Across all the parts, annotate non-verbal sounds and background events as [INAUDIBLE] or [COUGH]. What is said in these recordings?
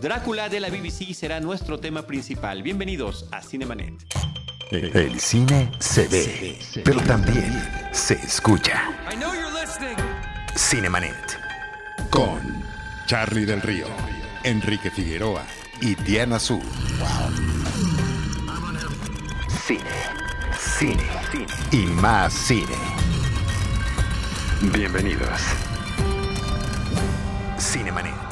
Drácula de la BBC será nuestro tema principal. Bienvenidos a Cinemanet. El cine se ve, pero también se escucha. Cinemanet. Con Charlie del Río, Enrique Figueroa y Diana Su. Cine, cine, cine y más cine. Bienvenidos. Cinemanet.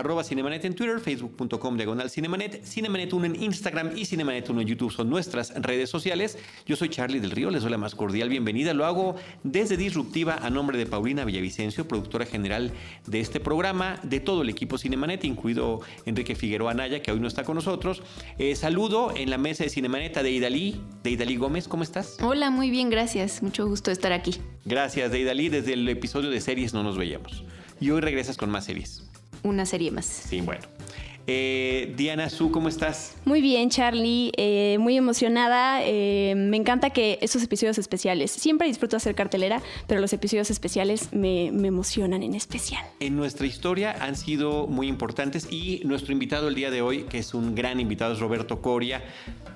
Arroba Cinemanet en Twitter, facebook.com diagonal Cinemanet, Cinemanet 1 en Instagram y Cinemanet 1 en YouTube son nuestras redes sociales. Yo soy Charlie del Río, les doy la más cordial bienvenida. Lo hago desde Disruptiva a nombre de Paulina Villavicencio, productora general de este programa, de todo el equipo Cinemanet, incluido Enrique Figueroa Anaya, que hoy no está con nosotros. Eh, saludo en la mesa de Cinemanet a Deidali, Deidali Gómez, ¿cómo estás? Hola, muy bien, gracias. Mucho gusto estar aquí. Gracias, Deidali. Desde el episodio de series no nos veíamos. Y hoy regresas con más series una serie más. Sí, bueno. Eh, Diana Su, ¿cómo estás? Muy bien, Charlie. Eh, muy emocionada. Eh, me encanta que estos episodios especiales, siempre disfruto hacer cartelera, pero los episodios especiales me, me, emocionan en especial. En nuestra historia han sido muy importantes y nuestro invitado el día de hoy, que es un gran invitado, es Roberto Coria.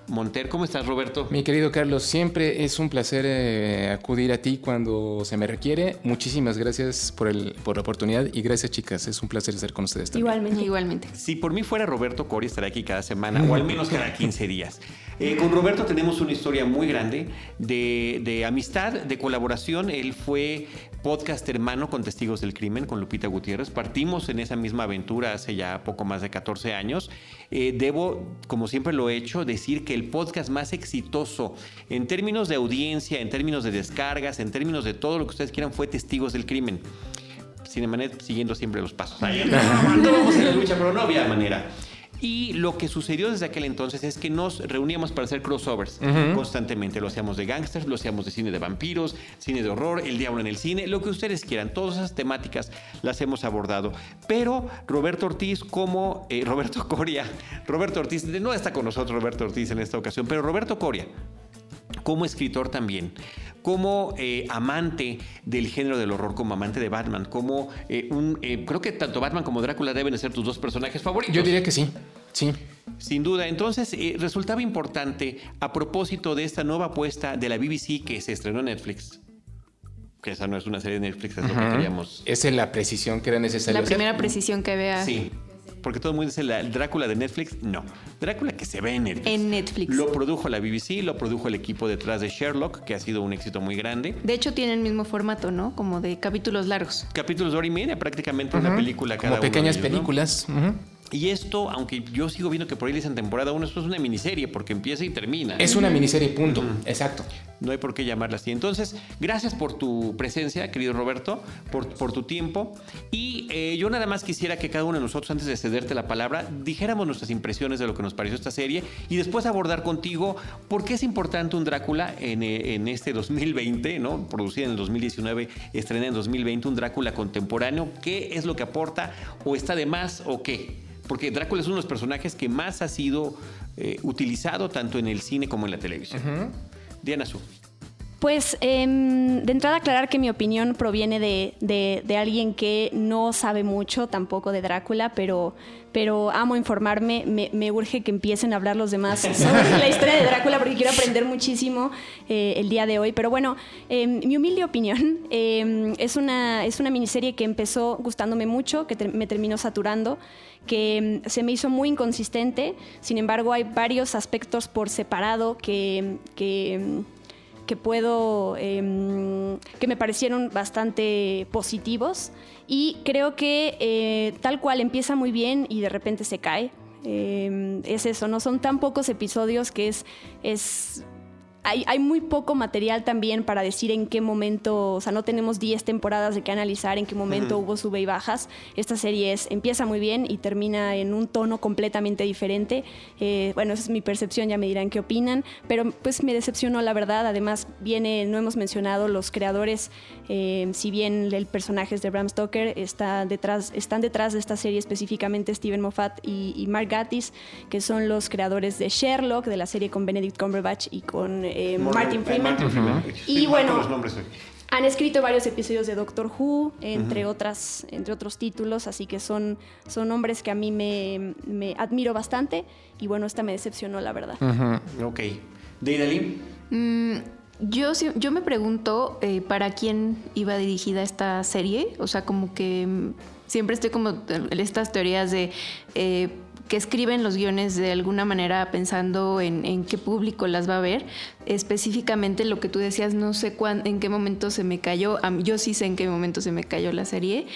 Monter, ¿cómo estás, Roberto? Mi querido Carlos, siempre es un placer eh, acudir a ti cuando se me requiere. Muchísimas gracias por, el, por la oportunidad y gracias, chicas. Es un placer estar con ustedes también. Igualmente, igualmente. Si por mí fuera Roberto Coria, estaría aquí cada semana o al menos cada 15 días. [LAUGHS] Eh, con Roberto tenemos una historia muy grande de, de, amistad, de colaboración. Él fue podcast hermano con Testigos del Crimen, con Lupita Gutiérrez. Partimos en esa misma aventura hace ya poco más de 14 años. Eh, debo, como siempre lo he hecho, decir que el podcast más exitoso en términos de audiencia, en términos de descargas, en términos de todo lo que ustedes quieran, fue Testigos del Crimen. Cinemanet siguiendo siempre los pasos. Ahí no, vamos en la lucha, pero no había manera. Y lo que sucedió desde aquel entonces es que nos reuníamos para hacer crossovers constantemente. Lo hacíamos de gangsters, lo hacíamos de cine de vampiros, cine de horror, el diablo en el cine, lo que ustedes quieran. Todas esas temáticas las hemos abordado. Pero Roberto Ortiz, como eh, [LAUGHS] Roberto Coria, Roberto Ortiz, no está con nosotros Roberto Ortiz en esta ocasión, pero Roberto Coria, como escritor también, como eh, amante del género del horror, como amante de Batman, como eh, un... Eh, creo que tanto Batman como Drácula deben de ser tus dos personajes favoritos. Yo diría que sí, sí. Sin duda. Entonces, eh, resultaba importante, a propósito de esta nueva apuesta de la BBC que se estrenó en Netflix, que esa no es una serie de Netflix, es lo que queríamos. Esa es la precisión que era necesaria. La primera precisión que vea. Sí porque todo el mundo dice el Drácula de Netflix. No, Drácula que se ve en Netflix. En Netflix. Lo produjo la BBC, lo produjo el equipo detrás de Sherlock, que ha sido un éxito muy grande. De hecho, tiene el mismo formato, ¿no? Como de capítulos largos. Capítulos de hora y media, prácticamente una película cada Como pequeñas películas. Y esto, aunque yo sigo viendo que por ahí dicen temporada 1, esto es una miniserie porque empieza y termina. Es una miniserie, punto. Exacto. No hay por qué llamarla así. Entonces, gracias por tu presencia, querido Roberto, por, por tu tiempo. Y eh, yo nada más quisiera que cada uno de nosotros, antes de cederte la palabra, dijéramos nuestras impresiones de lo que nos pareció esta serie y después abordar contigo por qué es importante un Drácula en, en este 2020, ¿no? Producida en el 2019, estrenada en 2020, un Drácula contemporáneo. ¿Qué es lo que aporta o está de más o qué? Porque Drácula es uno de los personajes que más ha sido eh, utilizado tanto en el cine como en la televisión. Diana Su. Pues eh, de entrada aclarar que mi opinión proviene de, de, de, alguien que no sabe mucho tampoco de Drácula, pero, pero amo informarme, me, me, urge que empiecen a hablar los demás [LAUGHS] sobre la historia de Drácula porque quiero aprender muchísimo eh, el día de hoy. Pero bueno, eh, mi humilde opinión es, una, es una miniserie que empezó gustándome mucho, que te, me terminó saturando que se me hizo muy inconsistente, sin embargo hay varios aspectos por separado que, que, que puedo, eh, que me parecieron bastante positivos y creo que eh, tal cual empieza muy bien y de repente se cae. Eh, es eso, no son tan pocos episodios que es, es hay, hay, muy poco material también para decir en qué momento, o sea, no tenemos 10 temporadas de qué analizar, en qué momento uh -huh. hubo sube y bajas. Esta serie es, empieza muy bien y termina en un tono completamente diferente. Eh, bueno, esa es mi percepción, ya me dirán qué opinan, pero pues me decepcionó la verdad. Además, viene, no hemos mencionado los creadores, eh, si bien el personaje es de Bram Stoker, está detrás, están detrás de esta serie específicamente Steven Moffat y, y Mark Gatiss, que son los creadores de Sherlock, de la serie con Benedict Cumberbatch y con eh, Martin Freeman. Martin Freeman. Y bueno. Han escrito varios episodios de Doctor Who, entre, otras, entre otros títulos, así que son, son hombres que a mí me, me admiro bastante. Y bueno, esta me decepcionó, la verdad. Ok. ¿Deidali? Mm, yo, yo me pregunto eh, para quién iba dirigida esta serie. O sea, como que mm, siempre estoy como en estas teorías de eh, que escriben los guiones de alguna manera pensando en, qué público las va a ver. Específicamente lo que tú decías, no sé cuán, en qué momento se me cayó. Yo sí sé en qué momento se me cayó la serie.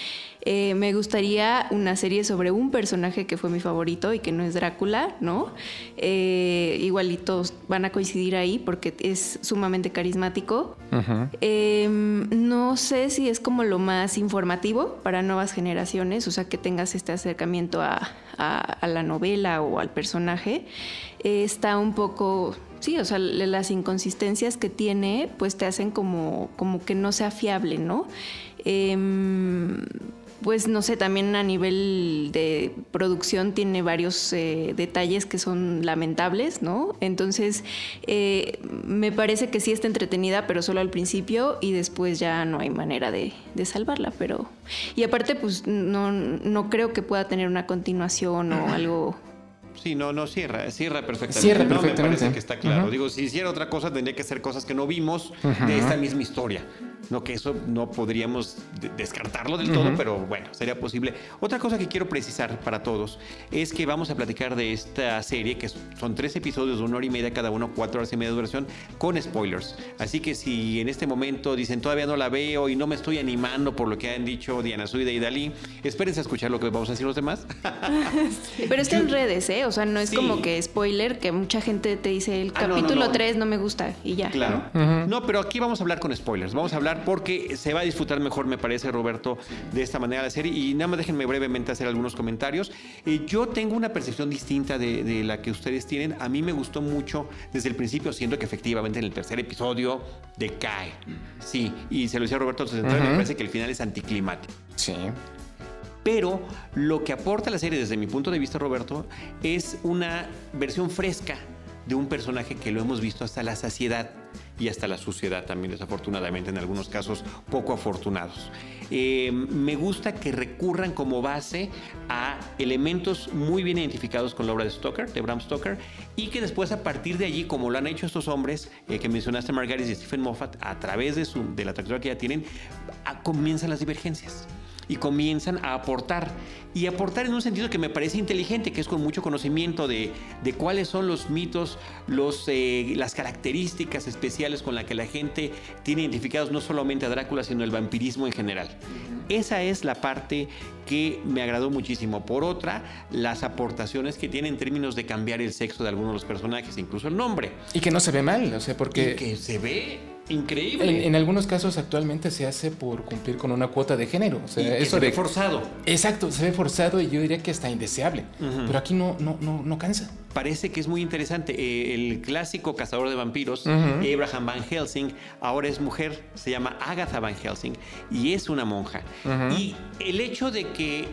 Eh, me gustaría una serie sobre un personaje que fue mi favorito y que no es Drácula, ¿no? Eh, igual y todos van a coincidir ahí porque es sumamente carismático. Eh, no sé si es como lo más informativo para nuevas generaciones, o sea, que tengas este acercamiento a, a- a la novela o al personaje. Eh, está un poco... Sí, o sea, las inconsistencias que tiene, pues te hacen como, como que no sea fiable, ¿no? Em, pues no sé, también a nivel de producción tiene varios eh, detalles que son lamentables, ¿no? Entonces, eh, me parece que sí está entretenida, pero solo al principio y después ya no hay manera de, de salvarla, pero... Y aparte, pues no, no creo que pueda tener una continuación o [CLEARS THROAT] algo... Sí, no, no, cierra, cierra perfectamente. Cierra No, perfectamente. Me parece que está claro. Ujú. Digo, si hiciera otra cosa, tendría que ser cosas que no vimos de esta misma historia. No, que eso no podríamos de- descartarlo del todo, pero bueno, sería posible. Otra cosa que quiero precisar para todos es que vamos a platicar de esta serie, que son tres episodios de una hora y media cada uno, cuatro horas y media de duración, con spoilers. Así que si en este momento dicen todavía no la veo y no me estoy animando por lo que han dicho Diana Suida y Dalí, espérense a escuchar lo que vamos a decir los demás. [LAUGHS] Pero está en redes, ¿eh? O sea, no es Sí. como que spoiler, que mucha gente te dice el Ah, no, no, capítulo no. 3 no me gusta y ya. Claro. ¿no? No, pero aquí vamos a hablar con spoilers. Vamos a hablar porque se va a disfrutar mejor, me parece, Roberto, de esta manera la serie. Y nada más déjenme brevemente hacer algunos comentarios. Eh, yo tengo una percepción distinta de, de la que ustedes tienen. A mí me gustó mucho desde el principio, siendo que efectivamente en el tercer episodio decae. Sí, y se lo decía Roberto, de entrar, me parece que el final es anticlimático. Sí. Pero lo que aporta la serie desde mi punto de vista, Roberto, es una versión fresca de un personaje que lo hemos visto hasta la saciedad y hasta la suciedad también, desafortunadamente, en algunos casos poco afortunados. Eh, me gusta que recurran como base a elementos muy bien identificados con la obra de Stoker, de Bram Stoker, y que después a partir de allí, como lo han hecho estos hombres eh, que mencionaste, Margaret y Stephen Moffat, a través de, su, de la trayectoria que ya tienen, a- comienzan las divergencias y comienzan a aportar. Y aportar en un sentido que me parece inteligente, que es con mucho conocimiento de, de cuáles son los mitos, los, eh, las características especiales con las que la gente tiene identificados no solamente a Drácula, sino el vampirismo en general. Esa es la parte que me agradó muchísimo. Por otra, las aportaciones que tiene en términos de cambiar el sexo de algunos de los personajes, incluso el nombre. Y que no se ve mal, o sea, porque Y que se ve increíble. en, en algunos casos actualmente se hace por cumplir con una cuota de género. O sea, Y eso se ve forzado. Exacto, se ve forzado y yo diría que hasta indeseable. Pero aquí no, no, no, no cansa. parece que es muy interesante. Eh, el clásico cazador de vampiros, Abraham Van Helsing, ahora es mujer, se llama Agatha Van Helsing y es una monja. Y el hecho de que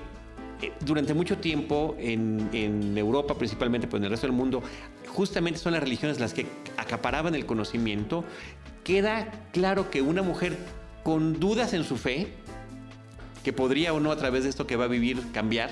durante mucho tiempo en, Europa, principalmente, pero en el resto del mundo, justamente son las religiones las que acaparaban el conocimiento, queda claro que una mujer con dudas en su fe, que podría o no a través de esto que va a vivir cambiar,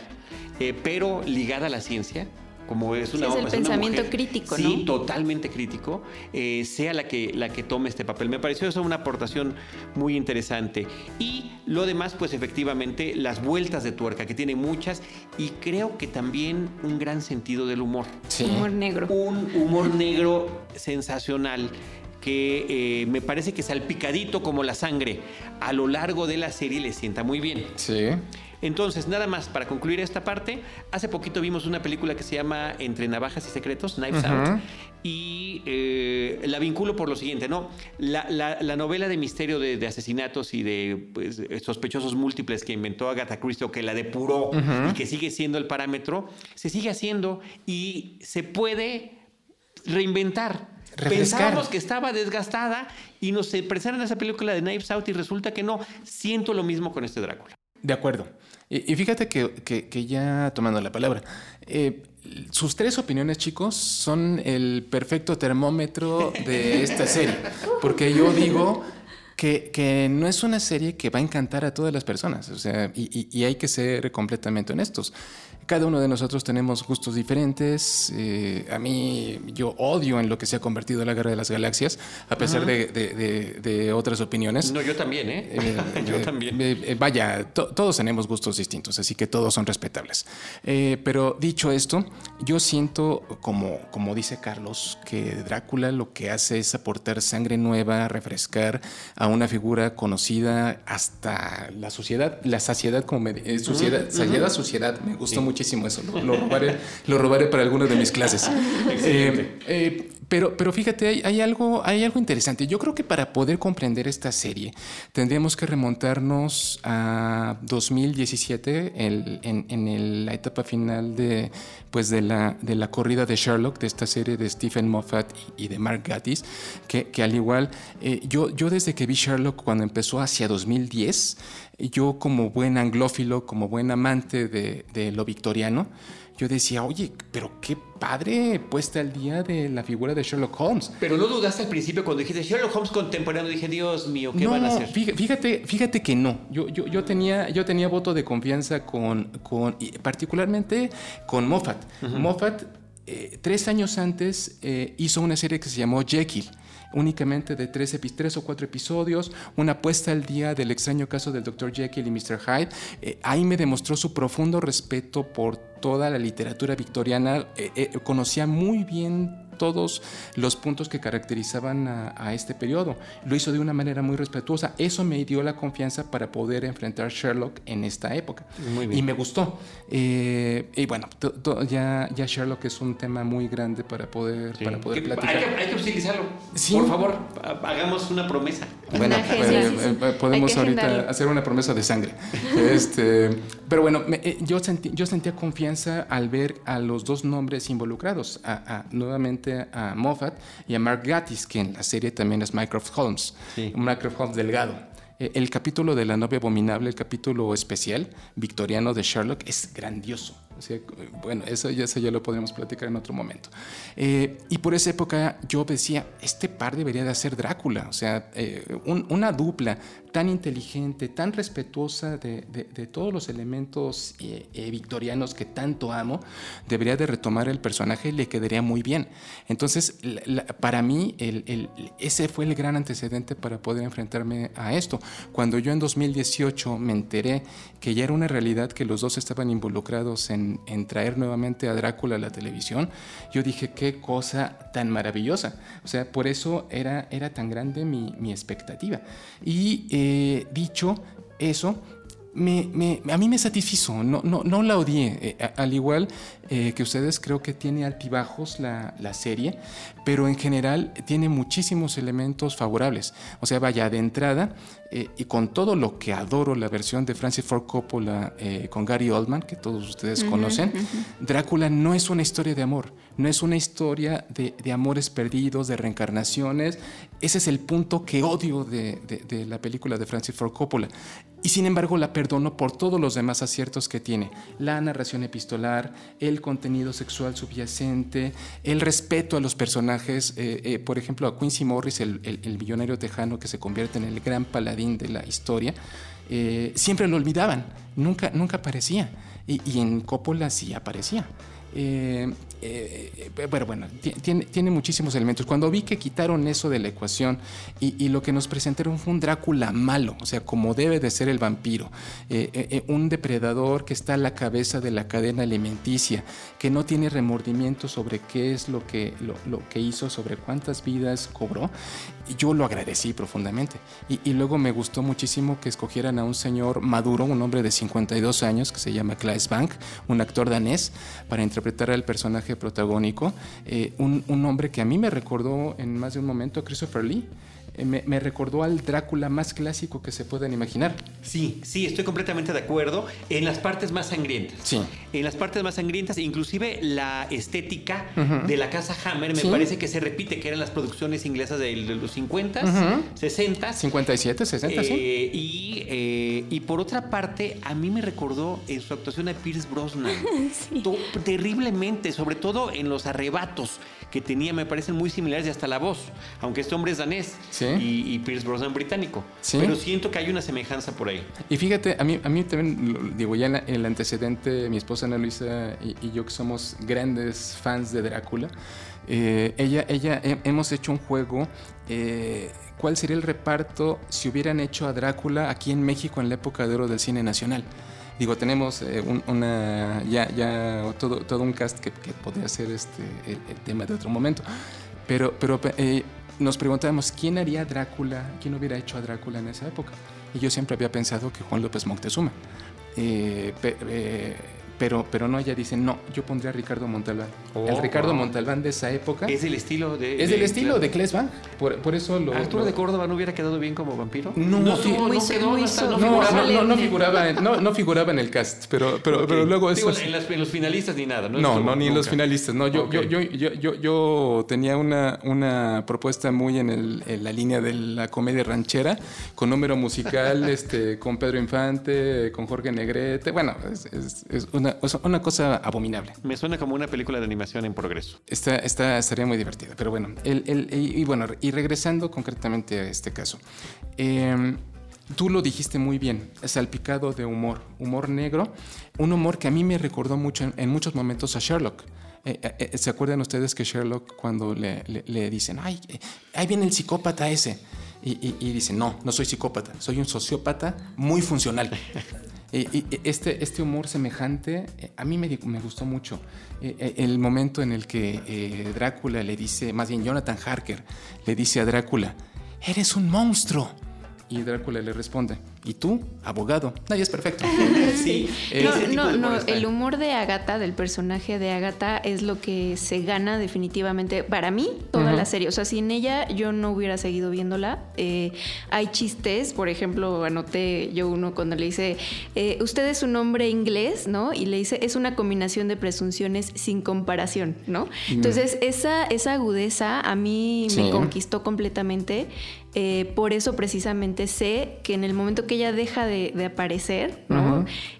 eh, pero ligada a la ciencia, como es una Sí, es el una pensamiento mujer, crítico, sí, ¿no? totalmente crítico, eh, sea la que, la que tome este papel. Me pareció eso una aportación muy interesante. Y lo demás, pues efectivamente, las vueltas de tuerca, que tiene muchas, y creo que también un gran sentido del humor. Sí. Humor negro. Un humor negro sensacional que eh, me parece que salpicadito como la sangre a lo largo de la serie le sienta muy bien. Sí. Entonces, nada más para concluir esta parte, hace poquito vimos una película que se llama Entre Navajas y Secretos, Knives. Out, y eh, la vinculo por lo siguiente, ¿no? La, la- la novela de misterio de, de asesinatos y de pues, sospechosos múltiples que inventó Agatha Christie, o que la depuró y que sigue siendo el parámetro, se sigue haciendo y se puede reinventar. Refrescar. Pensábamos que estaba desgastada y nos presentaron esa película de Knives Out y resulta que no. Siento lo mismo con este Drácula. De acuerdo. Y, fíjate que, que- que ya tomando la palabra, eh, sus tres opiniones, chicos, son el perfecto termómetro de esta serie. Porque yo digo, que, que, no es una serie que va a encantar a todas las personas, o sea, y, y hay que ser completamente honestos. Cada uno de nosotros tenemos gustos diferentes. Eh, a mí, yo odio en lo que se ha convertido la Guerra de las Galaxias, a pesar de, de, otras opiniones. No, yo también, ¿eh? eh [LAUGHS] yo eh, también. vaya, todos tenemos gustos distintos, así que todos son respetables. pero dicho esto, yo siento, como, como dice Carlos, que Drácula lo que hace es aportar sangre nueva, refrescar a una figura conocida hasta la sociedad, la saciedad, como me, sociedad, saciedad, sociedad. Me gustó mucho muchísimo eso. Lo, robaré, lo robaré para alguna de mis clases. [LAUGHS] Eh, eh, pero, pero fíjate, hay, algo, hay algo interesante. Yo creo que para poder comprender esta serie tendríamos que remontarnos a 2017, en, la etapa final de, pues de, la, de la corrida de Sherlock, de esta serie de Stephen Moffat y, de Mark Gatiss, que, que al igual, eh, yo, yo desde que vi Sherlock cuando empezó hacia 2010, yo como buen anglófilo, como buen amante de, lo victoriano, yo decía, oye, pero qué padre puesta el día de la figura de Sherlock Holmes. Pero no dudaste al principio cuando dijiste Sherlock Holmes contemporáneo, dije, Dios mío, ¿qué van a hacer? Fíjate, fíjate que no. Yo, yo, tenía, yo tenía voto de confianza con, con particularmente con Moffat. Moffat, eh, tres años antes, eh, hizo una serie que se llamó Jekyll únicamente de tres, tres, o cuatro episodios, una puesta al día del extraño caso del Dr. Jekyll y Mr. Hyde. Eh, ahí me demostró su profundo respeto por toda la literatura victoriana. Eh, eh, conocía muy bien todos los puntos que caracterizaban a, este periodo. Lo hizo de una manera muy respetuosa. Eso me dio la confianza para poder enfrentar Sherlock en esta época. Y me gustó. Eh, y bueno, ya, ya Sherlock es un tema muy grande para poder, para poder platicar. Hay que, utilizarlo. Por favor, hagamos una promesa. Bueno, eh, eh, podemos ahorita hacer una promesa de sangre. [LAUGHS] este, pero bueno, yo, sentí, yo sentía confianza al ver a los dos nombres involucrados. a, nuevamente a Moffat y a Mark Gatiss, que en la serie también es Mycroft Holmes, Mycroft Holmes delgado. Eh, el capítulo de la novia abominable, el capítulo especial victoriano de Sherlock, es grandioso bueno, eso, eso, ya lo podemos platicar en otro momento. Eh, y por esa época yo decía, este par debería de hacer Drácula, o sea, eh, una dupla tan inteligente, tan respetuosa de, todos los elementos eh, victorianos que tanto amo, debería de retomar el personaje y le quedaría muy bien. Entonces, para mí, ese fue el gran antecedente para poder enfrentarme a esto. Cuando yo en 2018 me enteré que ya era una realidad que los dos estaban involucrados en en, traer nuevamente a Drácula a la televisión, yo dije, qué cosa tan maravillosa. O sea, por eso era, era tan grande mi, mi expectativa. Y eh, dicho eso, me, a mí me satisfizo, no, no, no la odié. Eh, al igual eh, que ustedes, creo que tiene altibajos la, la, serie, pero en general tiene muchísimos elementos favorables. O sea, vaya, de entrada, eh, y con todo lo que adoro la versión de Francis Ford Coppola con Gary Oldman, que todos ustedes conocen, Drácula no es una historia de amor, no es una historia de, de, amores perdidos, de reencarnaciones. Ese es el punto que odio de, de, de la película de Francis Ford Coppola y sin embargo la perdono por todos los demás aciertos que tiene. La narración epistolar, el contenido sexual subyacente, el respeto a los personajes, eh, eh, por ejemplo a Quincy Morris, el, millonario tejano que se convierte en el gran paladín de la historia, eh, siempre lo olvidaban, nunca, nunca aparecía. Y, y en Coppola sí aparecía. Eh, eh, pero bueno, tiene, tiene, muchísimos elementos. Cuando vi que quitaron eso de la ecuación y, lo que nos presentaron fue un Drácula malo, o sea, como debe de ser el vampiro, eh, un depredador que está a la cabeza de la cadena alimenticia, que no tiene remordimiento sobre qué es lo que, lo, que hizo, sobre cuántas vidas cobró, yo lo agradecí profundamente. Y, luego me gustó muchísimo que escogieran a un señor maduro, un hombre de 52 años, que se llama Klaes Bank, un actor danés, para interpretar al personaje protagónico. Eh, un, un, hombre que a mí me recordó en más de un momento a Christopher Lee. Eh, me, recordó al Drácula más clásico que se puedan imaginar. Sí, sí, estoy completamente de acuerdo. En las partes más sangrientas. Sí. En las partes más sangrientas, inclusive la estética de la casa Hammer me parece que se repite, que eran las producciones inglesas de, los 50, 60. 57, 60, sí. Y, eh, y por otra parte, a mí me recordó en su actuación a Pierce Brosnan. [LAUGHS] Terriblemente, sobre todo en los arrebatos que tenía, me parecen muy similares y hasta la voz, aunque este hombre es danés. Sí. Y, Pierce Brosnan británico. Pero siento que hay una semejanza por ahí. Y fíjate, a mí, a mí también, digo, ya el antecedente, mi esposa Ana Luisa y, yo que somos grandes fans de Drácula, eh, ella, ella, hemos hecho un juego. Eh, ¿Cuál sería el reparto si hubieran hecho a Drácula aquí en México en la época de oro del cine nacional? Digo, tenemos eh, una, ya, ya todo, todo un cast que, podría ser este, el, tema de otro momento. Pero, pero eh, nos preguntábamos, ¿quién haría Drácula? ¿Quién hubiera hecho a Drácula en esa época? Y yo siempre había pensado que Juan López Moctezuma. Eh, pero, pero no, ella dice, no, yo pondría a Ricardo Montalbán. el oh, Ricardo Montalbán de esa época. Es el estilo de. Es el estilo de Klesban. Por, por, eso lo. ¿Arturo de Córdoba no hubiera quedado bien como vampiro? No, no, no, figuraba, no, no, figuraba en el cast, pero, pero, pero luego eso. en, en, los finalistas ni nada, ¿no? No, no, ni en los finalistas. No, yo, yo, yo, yo, yo, tenía una, una propuesta muy en, el, en la línea de la comedia ranchera, con número musical, [LAUGHS] este, con Pedro Infante, con Jorge Negrete. Bueno, es, es, es una una, cosa abominable. Me suena como una película de animación en progreso. Esta, esta estaría muy divertida, pero bueno, el, y, bueno, y regresando concretamente a este caso. Em, tú lo dijiste muy bien, salpicado de humor, humor negro, un humor que a mí me recordó mucho en, muchos momentos a Sherlock. Eh, eh, eh, ¿Se acuerdan ustedes que Sherlock cuando le, le, dicen, ay, ahí viene el psicópata ese? Y, y, dice, no, no soy psicópata, soy un sociópata muy funcional. [LAUGHS] este, este humor semejante eh, a mí me, me gustó mucho. Eh, eh, el momento en el que Drácula le dice, más bien Jonathan Harker le dice a Drácula, eres un monstruo. Y Drácula le responde, ¿y tú? Abogado. Nadie es perfecto. [LAUGHS] sí. no, no, no. El humor de Agatha, del personaje de Agatha, es lo que se gana definitivamente para mí toda la serie. O sea, sin ella yo no hubiera seguido viéndola. Eh, hay chistes, por ejemplo, anoté yo uno cuando le dice, eh, usted es un hombre inglés, ¿no? Y le dice, es una combinación de presunciones sin comparación, ¿no? Entonces, esa, esa agudeza a mí me conquistó completamente. Eh, por eso precisamente sé que en el momento que ella deja de, aparecer, ¿no?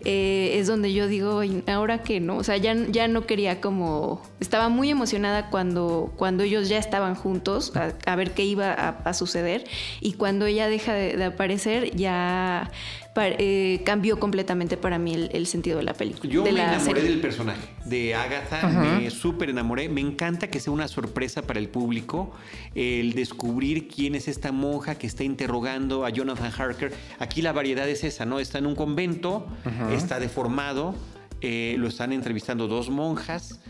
Eh, es donde yo digo, ahora que no, o sea, ya, ya no quería como, estaba muy emocionada cuando, cuando ellos ya estaban juntos a, ver qué iba a, suceder y cuando ella deja de aparecer ya eh, cambió completamente para mí el, sentido de la película. Yo me enamoré del personaje, de Agatha, me súper enamoré. Me encanta que sea una sorpresa para el público el descubrir quién es esta monja que está interrogando a Jonathan Harker. Aquí la variedad es esa, ¿no? Está en un convento, está deformado, eh, lo están entrevistando dos monjas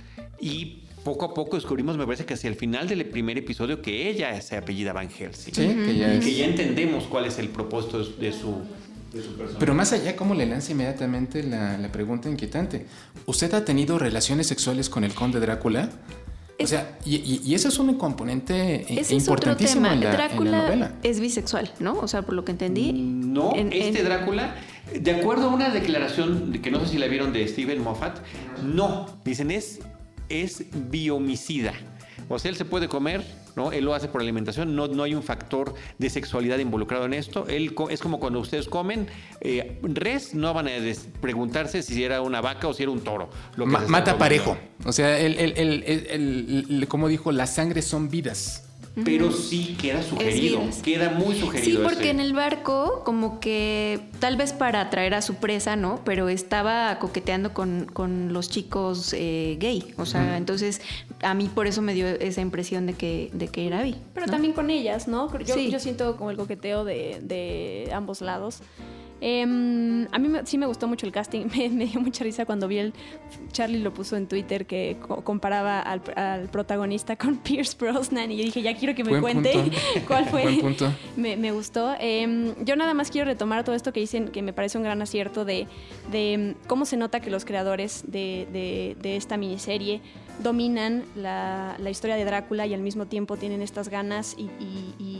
y poco a poco descubrimos, me parece que hacia el final del primer episodio, que ella se apellida Van Helsing. Sí, que ya y que ya entendemos cuál es el propósito de su, pero más allá, ¿cómo le lanza inmediatamente la, pregunta inquietante? ¿Usted ha tenido relaciones sexuales con el conde Drácula? O sea, y, eso es un componente importantísimo En, la, Drácula novela. Es bisexual, ¿no? O sea, por lo que entendí. No, este Drácula, de acuerdo a una declaración que no sé si la vieron de Steven Moffat, no, dicen es, es biomicida. O sea, él se puede comer, ¿no? Él lo hace por alimentación, no, no hay un factor de sexualidad involucrado en esto. Él es como cuando ustedes comen eh, res, no van a preguntarse si era una vaca o si era un toro. mata parejo. O sea, el, como dijo, las sangres son vidas pero sí queda sugerido, queda muy sugerido. Sí, porque en el barco, como que tal vez para atraer a su presa, ¿no? Pero estaba coqueteando con, los chicos eh, gay. O sea, entonces a mí por eso me dio esa impresión de que, de que era bi. Pero también con ellas, ¿no? Yo, yo siento como el coqueteo de, de ambos lados. Em, a mí sí me gustó mucho el casting. [LAUGHS] Me, dio mucha risa cuando vi el. Charlie lo puso en Twitter que comparaba al, protagonista [LAUGHS] con Pierce Brosnan. Y yo dije, ya quiero que me cuente [LAUGHS] cuál fue. Me, gustó. Em, yo nada más quiero retomar todo esto que dicen, que me parece un gran acierto de, em, cómo se nota que los creadores de, esta miniserie dominan la, historia de Drácula y al mismo tiempo tienen estas ganas y,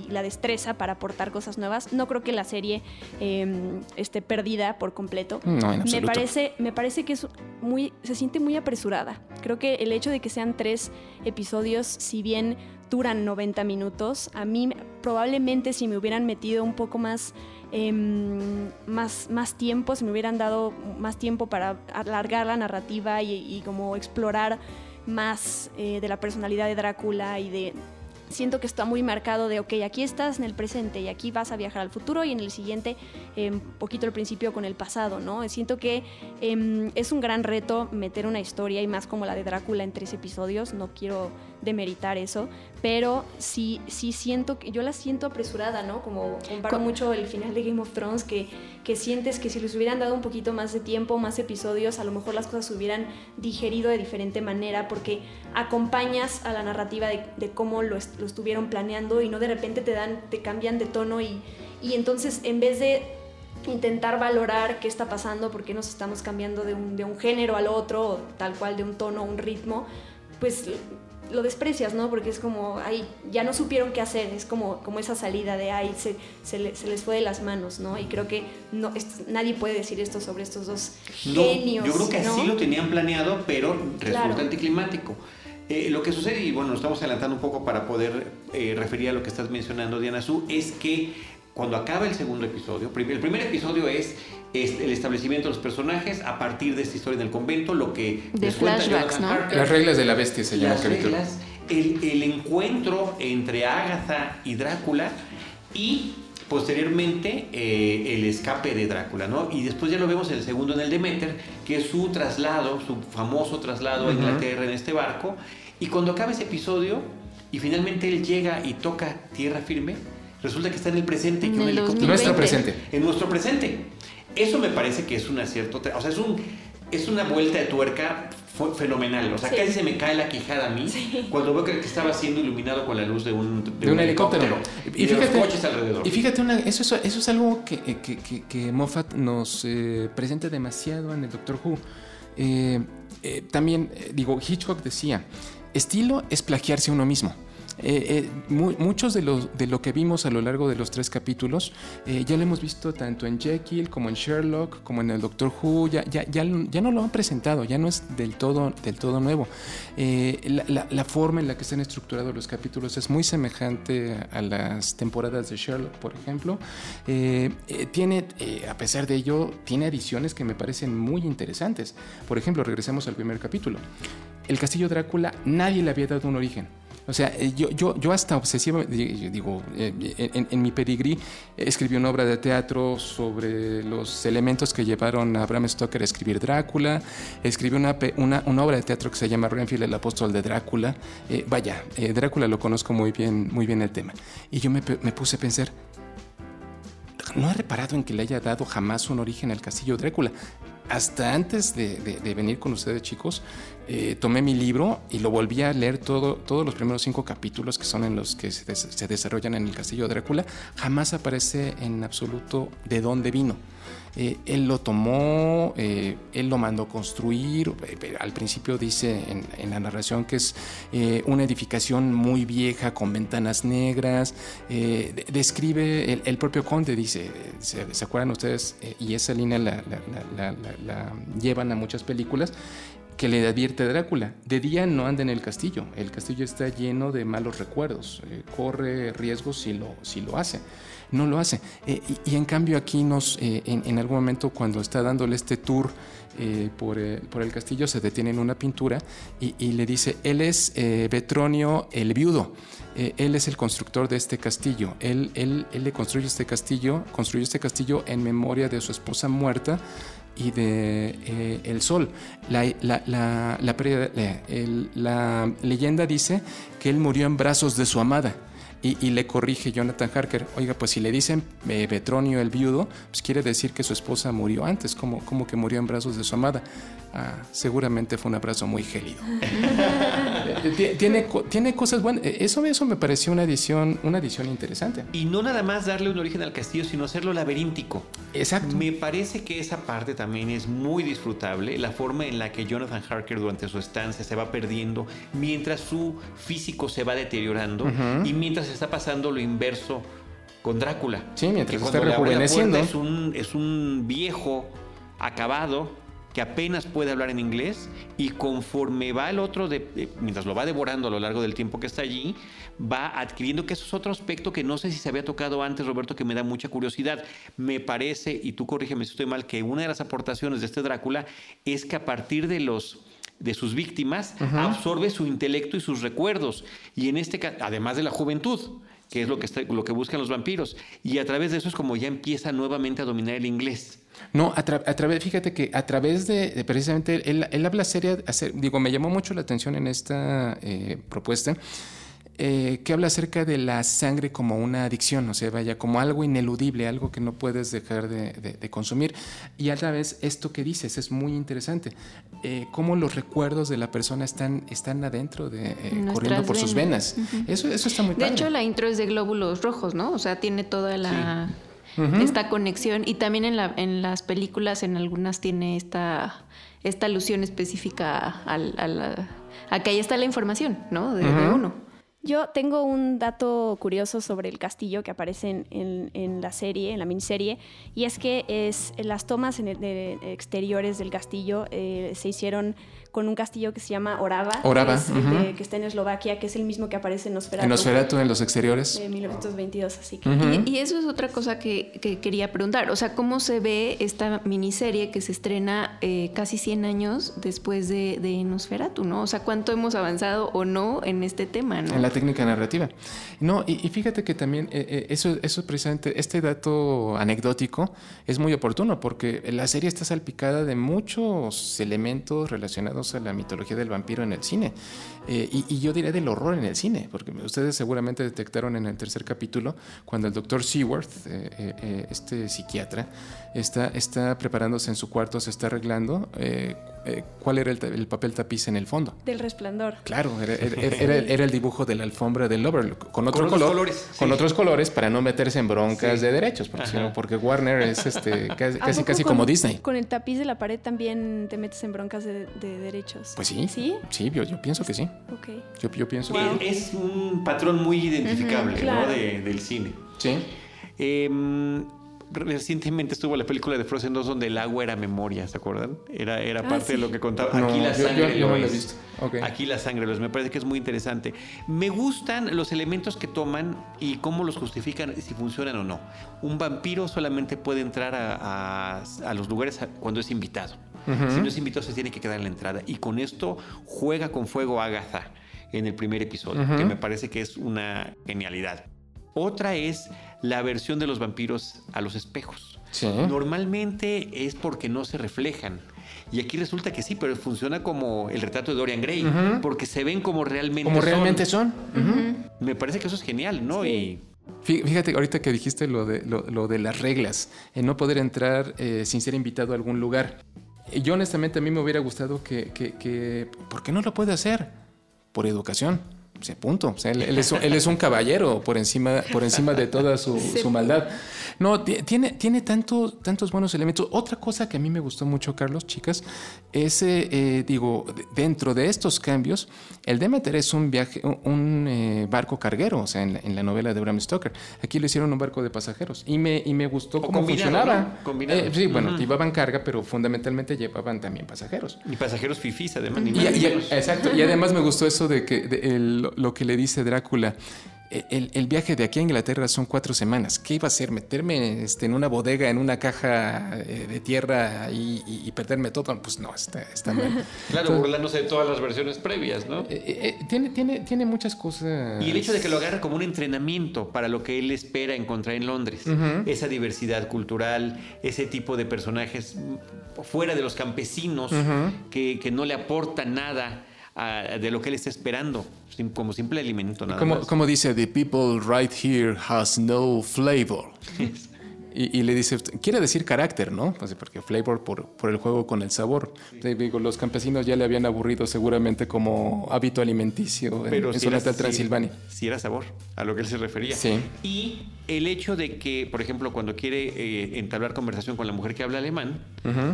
la destreza para aportar cosas nuevas. No creo que la serie esté perdida por completo. me parece, me parece que es muy, se siente muy apresurada. Creo que el hecho de que sean tres episodios, si bien duran 90 minutos, a mí probablemente si me hubieran metido un poco más, em, más, más tiempo, si me hubieran dado más tiempo para alargar la narrativa y, como explorar más eh, de la personalidad de Drácula y de siento que está muy marcado de, ok, aquí estás en el presente y aquí vas a viajar al futuro y en el siguiente, un poquito al principio con el pasado, ¿no? Siento que em, es un gran reto meter una historia y más como la de Drácula en tres episodios, no quiero demeritar eso, pero sí, sí siento que yo la siento apresurada, ¿no? Como comparo mucho el final de Game of Thrones, que, que sientes que si les hubieran dado un poquito más de tiempo, más episodios, a lo mejor las cosas se hubieran digerido de diferente manera, porque acompañas a la narrativa de, de cómo lo, lo, estuvieron planeando y no de repente te dan, te cambian de tono y, y entonces en vez de intentar valorar qué está pasando, por qué nos estamos cambiando de un, de un género al otro, tal cual de un tono un ritmo, pues lo desprecias, ¿no? Porque es como, ay, ya no supieron qué hacer, es como, como esa salida de, ay, se, se, les fue de las manos, ¿no? Y creo que no, nadie puede decir esto sobre estos dos genios. yo creo que así lo tenían planeado, pero resulta anticlimático. Eh, lo que sucede, y bueno, nos estamos adelantando un poco para poder eh, referir a lo que estás mencionando, Diana Su, es que cuando acaba el segundo episodio, el primer episodio es el establecimiento de los personajes a partir de esta historia del convento, lo que de flashbacks, ¿no? las reglas de la bestia se llama las reglas, el, el, encuentro entre Agatha y Drácula y posteriormente eh, el escape de Drácula, ¿no? Y después ya lo vemos en el segundo en el Demeter, que es su traslado, su famoso traslado a Inglaterra en este barco. Y cuando acaba ese episodio y finalmente él llega y toca tierra firme, resulta que está en el presente. En el nuestro presente. En nuestro presente. Eso me parece que es un acierto. O sea, es, un, es una vuelta de tuerca fenomenal. O sea, casi se me cae la quijada a mí cuando veo que estaba siendo iluminado con la luz de un, de un, helicóptero. Y, fíjate, coches alrededor. Y fíjate, eso, eso, es algo que, que, que, Moffat nos eh, presenta demasiado en el Doctor Who. Eh, eh, también, digo, Hitchcock decía, estilo es plagiarse a uno mismo. Eh, eh, muchos de lo, de lo que vimos a lo largo de los tres capítulos eh, ya lo hemos visto tanto en Jekyll como en Sherlock como en el Doctor Who, ya, ya, ya, ya no lo han presentado, ya no es del todo, del todo nuevo. La, la, forma en la que están estructurados los capítulos es muy semejante a las temporadas de Sherlock, por ejemplo. tiene, a pesar de ello, tiene adiciones que me parecen muy interesantes. Por ejemplo, regresemos al primer capítulo. El castillo Drácula nadie le había dado un origen. O sea, eh, yo, yo, yo hasta obsesivo, digo, eh, en, mi pedigrí escribí una obra de teatro sobre los elementos que llevaron a Bram Stoker a escribir Drácula, escribí una, una, una obra de teatro que se llama Renfield, el apóstol de Drácula. Eh, vaya, Drácula lo conozco muy bien, muy bien el tema. Y yo me puse a pensar, no he reparado en que le haya dado jamás un origen al castillo Drácula hasta antes de, venir con ustedes, chicos, eh, tomé mi libro y lo volví a leer todo, todos los primeros cinco capítulos que son en los que se, desarrollan en el castillo de Drácula. Jamás aparece en absoluto de dónde vino. Eh, él lo tomó, eh, él lo mandó construir. al principio dice en, la narración que es una edificación muy vieja con ventanas negras. describe, el, propio conde dice, ¿se, acuerdan ustedes? y esa línea la llevan a muchas películas, que le advierte a Drácula, de día no anda en el castillo, el castillo está lleno de malos recuerdos, eh, corre riesgos si lo, si lo hace, no lo hace. Eh, y, en cambio aquí nos, eh, en, algún momento cuando está dándole este tour por, por, el castillo, se detiene en una pintura y, y le dice, él es Betronio el viudo. él es el constructor de este castillo. Él, él, él le construye este castillo, construyó este castillo en memoria de su esposa muerta, y de eh, El Sol. La, la, la, la, leyenda dice que él murió en brazos de su amada. Y, le corrige Jonathan Harker, oiga, pues si le dicen eh, el viudo, pues quiere decir que su esposa murió antes, como, como que murió en brazos de su amada. Ah, seguramente fue un abrazo muy gélido. [LAUGHS] tiene, tiene cosas buenas. E, eso, eso me pareció una edición, una edición interesante. Y no nada más darle un origen al castillo, sino hacerlo laberíntico. Exacto. Me parece que esa parte también es muy disfrutable. La forma en la que Jonathan Harker durante su estancia se va perdiendo mientras su físico se va deteriorando y mientras está pasando lo inverso con Drácula. Sí, mientras está rejuveneciendo. Es un, es un viejo acabado que apenas puede hablar en inglés y conforme va el otro, de, mientras lo va devorando a lo largo del tiempo que está allí, va adquiriendo que eso es otro aspecto que no sé si se había tocado antes, Roberto, que me da mucha curiosidad. Me parece, y tú corrígeme si estoy mal, que una de las aportaciones de este Drácula es que a partir de los de sus víctimas, absorbe su intelecto y sus recuerdos. Y en este caso, además de la juventud, que es lo que, está, lo que buscan los vampiros. Y a través de eso es como ya empieza nuevamente a dominar el inglés. No, a, través, fíjate que a través de, precisamente, él, habla seria, digo, me llamó mucho la atención en esta eh, propuesta eh, que habla acerca de la sangre como una adicción, o sea, vaya, como algo ineludible, algo que no puedes dejar de, consumir. Y a la vez, esto que dices es muy interesante, eh, cómo los recuerdos de la persona están, están adentro, de, eh, corriendo por sus venas. eso, eso está muy De hecho, la intro es de glóbulos rojos, ¿no? O sea, tiene toda la... esta conexión y también en, la, en las películas en algunas tiene esta, esta alusión específica a, a, que ahí está la información, ¿no? de uno. Yo tengo un dato curioso sobre el castillo que aparece en, la serie, en la miniserie, y es que es, las tomas en de exteriores del castillo eh, se hicieron con un castillo que se llama Orava, que, está en Eslovaquia, que es el mismo que aparece en Nosferatu. En Nosferatu, en los exteriores. De 1922, así que. y, eso es otra cosa que, quería preguntar. O sea, ¿cómo se ve esta miniserie que se estrena eh, casi 100 años después de, de, Nosferatu, ¿no? O sea, ¿cuánto hemos avanzado o no en este tema, ¿no? En la técnica narrativa. No, y, fíjate que también eh, eh, eso, eso precisamente, este dato anecdótico es muy oportuno porque la serie está salpicada de muchos elementos relacionados a la mitología del vampiro en el cine. Eh, y, yo diré del horror en el cine, porque ustedes seguramente detectaron en el tercer capítulo cuando el doctor Seaworth, eh, eh, este psiquiatra, está, está preparándose en su cuarto, se está arreglando. ¿Cuál era el, papel tapiz en el fondo? Del resplandor. Claro, era, era, el dibujo de la alfombra del Overlook, con otro color, colores, con otros colores para no meterse en broncas de derechos, porque, porque Warner es este, [LAUGHS] casi, casi, como Disney. Con el tapiz de la pared también te metes en broncas de, derechos. Pues sí. Sí, sí yo, yo pienso que sí. Yo, pienso que... Es un patrón muy identificable del cine. Sí. Em, recientemente estuvo la película de Frozen 2 donde el agua era memoria, ¿se acuerdan? Era, era ah, parte de lo que contaba. Aquí la sangre lo es. Aquí la sangre lo es. Me parece que es muy interesante. Me gustan los elementos que toman y cómo los justifican, si funcionan o no. Un vampiro solamente puede entrar a, a los lugares cuando es invitado. Si no es invitado, se tiene que quedar en la entrada. Y con esto juega con fuego Agatha en el primer episodio, que me parece que es una genialidad. Otra es la versión de los vampiros a los espejos. Normalmente es porque no se reflejan. Y aquí resulta que sí, pero funciona como el retrato de Dorian Gray, porque se ven como realmente como realmente son. Me parece que eso es genial, ¿no? Y Fíjate, ahorita que dijiste lo de, lo, de las reglas, en no poder entrar eh, sin ser invitado a algún lugar. Yo honestamente a mí me hubiera gustado que, que, ¿por qué no lo puede hacer? Por educación. O punto. él, es, un caballero por encima, por encima de toda su, [LAUGHS] su maldad. No, tiene, tiene tantos buenos elementos. Otra cosa que a mí me gustó mucho, Carlos, chicas, es, eh, eh, digo, dentro de estos cambios, el Demeter es un viaje, un, eh, barco carguero, o sea, en la, novela de Bram Stoker. Aquí lo hicieron un barco de pasajeros y me, y me gustó cómo funcionaba. sí, bueno, llevaban carga, pero fundamentalmente llevaban también pasajeros. Y pasajeros fifís, además. exacto, y además me gustó eso de que lo que le dice Drácula el, viaje de aquí a Inglaterra son cuatro semanas. ¿Qué iba a hacer? ¿Meterme este, en una bodega, en una caja eh, de tierra y, perderme todo? Pues no, está, está mal. [LAUGHS] claro, burlándose de todas las versiones previas, ¿no? Eh, eh, tiene, tiene, tiene muchas cosas. Y el hecho de que lo agarre como un entrenamiento para lo que él espera encontrar en Londres. Esa diversidad cultural, ese tipo de personajes fuera de los campesinos que, que no le aportan nada de lo que él está esperando, como simple alimento nada como, Como dice, the people right here has no flavor. [LAUGHS] Y, le dice, quiere decir carácter, ¿no? Pues, porque flavor por, por, el juego con el sabor. digo, los campesinos ya le habían aburrido seguramente como hábito alimenticio Pero en, si era, Transilvania. Si, era sabor, a lo que él se refería. Sí. Y el hecho de que, por ejemplo, cuando quiere eh, entablar conversación con la mujer que habla alemán,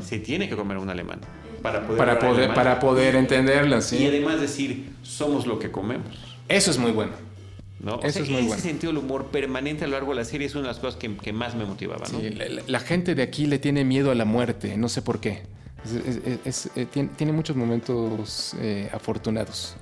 se tiene que comer un alemán para poder, para poder, para poder entenderla, sí. Y además decir, somos lo que comemos. Eso es muy bueno. ¿no? Eso es muy ese sentido del humor permanente a lo largo de la serie es una de las cosas que, más me motivaba. ¿no? la, gente de aquí le tiene miedo a la muerte, no sé por qué. Es, eh, tiene, muchos momentos eh, afortunados.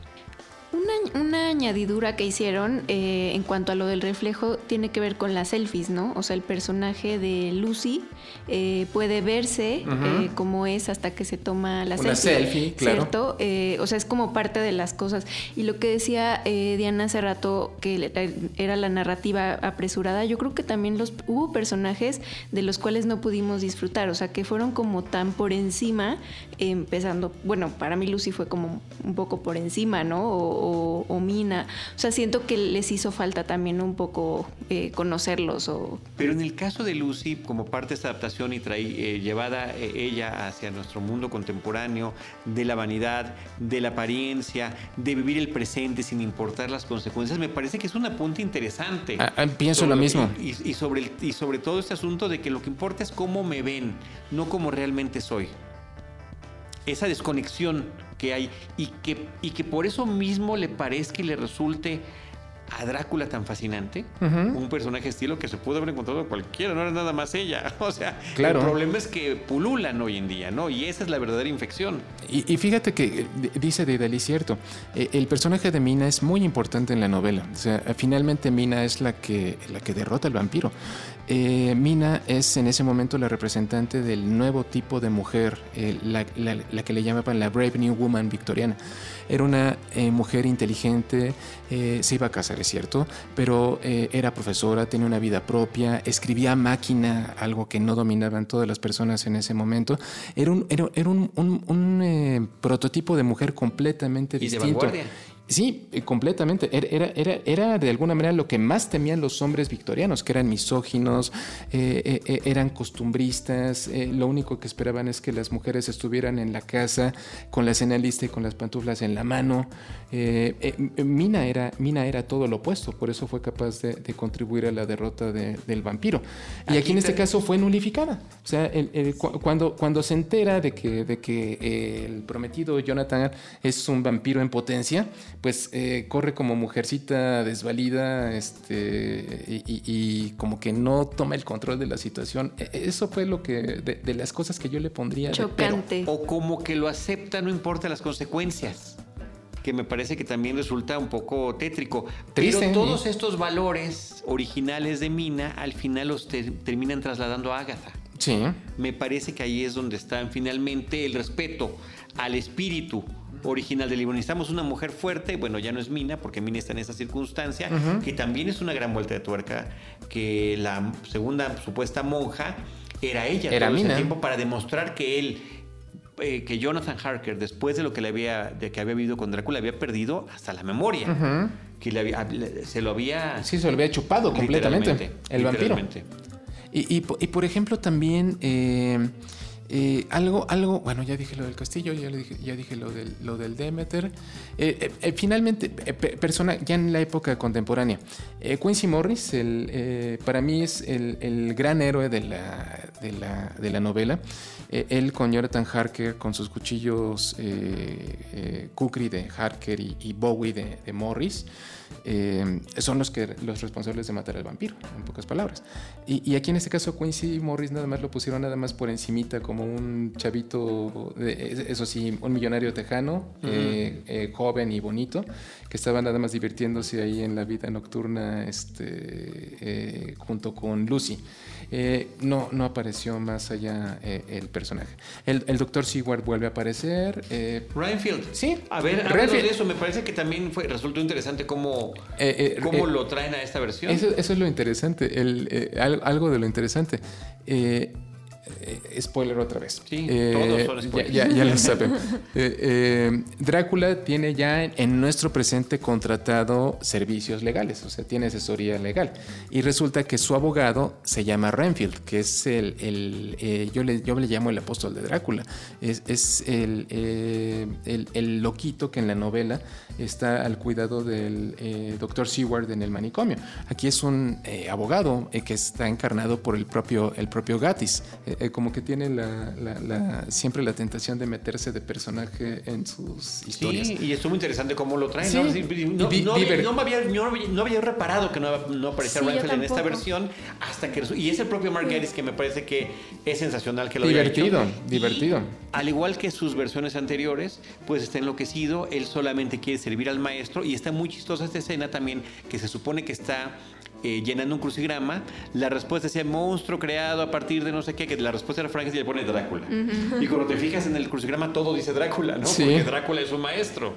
Un una añadidura que hicieron eh, en cuanto a lo del reflejo tiene que ver con las selfies, ¿no? O sea, el personaje de Lucy eh, puede verse eh, como es hasta que se toma la una selfie, claro. ¿cierto? o sea, es como parte de las cosas. Y lo que decía Diana hace rato, que era la narrativa apresurada, yo creo que también los, hubo personajes de los cuales no pudimos disfrutar, o sea, que fueron como tan por encima, empezando, bueno, para mí Lucy fue como un poco por encima, ¿no? O, Mina. O sea, siento que les hizo falta también un poco eh, conocerlos. O... Pero en el caso de Lucy, como parte de esta adaptación y eh, llevada eh, ella hacia nuestro mundo contemporáneo, de la vanidad, de la apariencia, de vivir el presente sin importar las consecuencias, me parece que es un apunte interesante. Ah, ah, pienso lo mismo. Y, sobre y sobre todo este asunto de que lo que importa es cómo me ven, no cómo realmente soy esa desconexión que hay y que, y que por eso mismo le parezca y le resulte a Drácula tan fascinante, un personaje estilo que se pudo haber encontrado cualquiera, no era nada más ella. [LAUGHS] O sea, el problema es que pululan hoy en día, ¿no? Y esa es la verdadera infección. Y, fíjate que eh, dice de cierto, eh, el personaje de Mina es muy importante en la novela. O sea, finalmente Mina es la que, la que derrota al vampiro. Eh, Mina es en ese momento la representante del nuevo tipo de mujer, eh, la, que le llamaban la Brave New Woman victoriana. Era una eh, mujer inteligente, se iba a casar, es cierto, pero era profesora, tenía una vida propia, escribía máquina, algo que no dominaban todas las personas en ese momento. Era un, era, un, prototipo de mujer completamente distinto. Sí, eh, completamente. Era, era, era, de alguna manera lo que más temían los hombres victorianos, que eran misóginos, eh, eh, eran costumbristas, lo único que esperaban es que las mujeres estuvieran en la casa con la cena lista y con las pantuflas en la mano. Mina, era, Mina era todo lo opuesto, por eso fue capaz de, contribuir a la derrota del vampiro. Y aquí, en este caso fue nulificada. O sea, cuando, cuando se entera de que, de que el prometido Jonathan es un vampiro en potencia, pues eh, corre como mujercita desvalida este, y, como que no toma el control de la situación. E, eso fue lo que, de, las cosas que yo le pondría. Chocante. o como que lo acepta, no importa las consecuencias que me parece que también resulta un poco tétrico. Pero todos estos valores originales de Mina al final los terminan trasladando a Agatha. Sí. Me parece que ahí es donde está finalmente el respeto al espíritu original del libro. Necesitamos una mujer fuerte, bueno, ya no es Mina, porque Mina está en esa circunstancia, que también es una gran vuelta de tuerca, que la segunda supuesta monja era ella era todo Ese tiempo para demostrar que él eh, que Jonathan Harker, después de lo que le había, de que había vivido con Drácula, había perdido hasta la memoria. Que le había, se lo había. Sí, se lo había chupado completamente. El vampiro. Y, y, por ejemplo, también. Eh, eh, algo, algo, bueno, ya dije lo del castillo, ya, dije, ya dije lo del, lo del Demeter. Eh, eh, finalmente, persona, ya en la época contemporánea, Quincy Morris, el, para mí es el, gran héroe de la, de la, de la novela. él con Jonathan Harker, con sus cuchillos Kukri de Harker y, Bowie de Morris. Eh, son los, que, los responsables de matar al vampiro, en pocas palabras. Y, aquí en este caso Quincy Morris nada más lo pusieron nada más por encimita como un chavito, eso sí, un millonario tejano, eh, eh, joven y bonito, que estaba nada más divirtiéndose ahí en la vida nocturna este, junto con Lucy. No, no apareció más allá el personaje. El, doctor Seward vuelve a aparecer. Ryanfield. Sí. A ver, de eso, me parece que también fue, resultó interesante cómo eh, eh, ¿Cómo eh, lo traen a esta versión? Eso, es lo interesante, el, algo de lo interesante. Eh, spoiler otra vez. Sí, eh, todos son spoilers. Ya, ya, lo [LAUGHS] saben. Eh, Drácula tiene ya en nuestro presente contratado servicios legales, o sea, tiene asesoría legal. Y resulta que su abogado se llama Renfield, que es el, el yo, le, yo le llamo el apóstol de Drácula. Es, es el, el, el, loquito que en la novela está al cuidado del doctor Seward en el manicomio. Aquí es un abogado que está encarnado por el propio, el propio Gatis como que tiene la, siempre la tentación de meterse de personaje en sus historias. Sí, y estuvo interesante cómo lo traen. ¿no? No, me había, no, había, reparado que no, no aparecía sí, en esta versión hasta que... Y es el propio Mark Gatiss que me parece que es sensacional que lo divertido, haya hecho. Divertido, Al igual que sus versiones anteriores, pues está enloquecido, él solamente quiere servir al maestro y está muy chistosa esta escena también que se supone que está eh, llenando un crucigrama, la respuesta decía monstruo creado a partir de no sé qué, que la respuesta era Frankenstein y le pone Drácula. Y cuando te fijas en el crucigrama todo dice Drácula, ¿no? Porque Drácula es su maestro.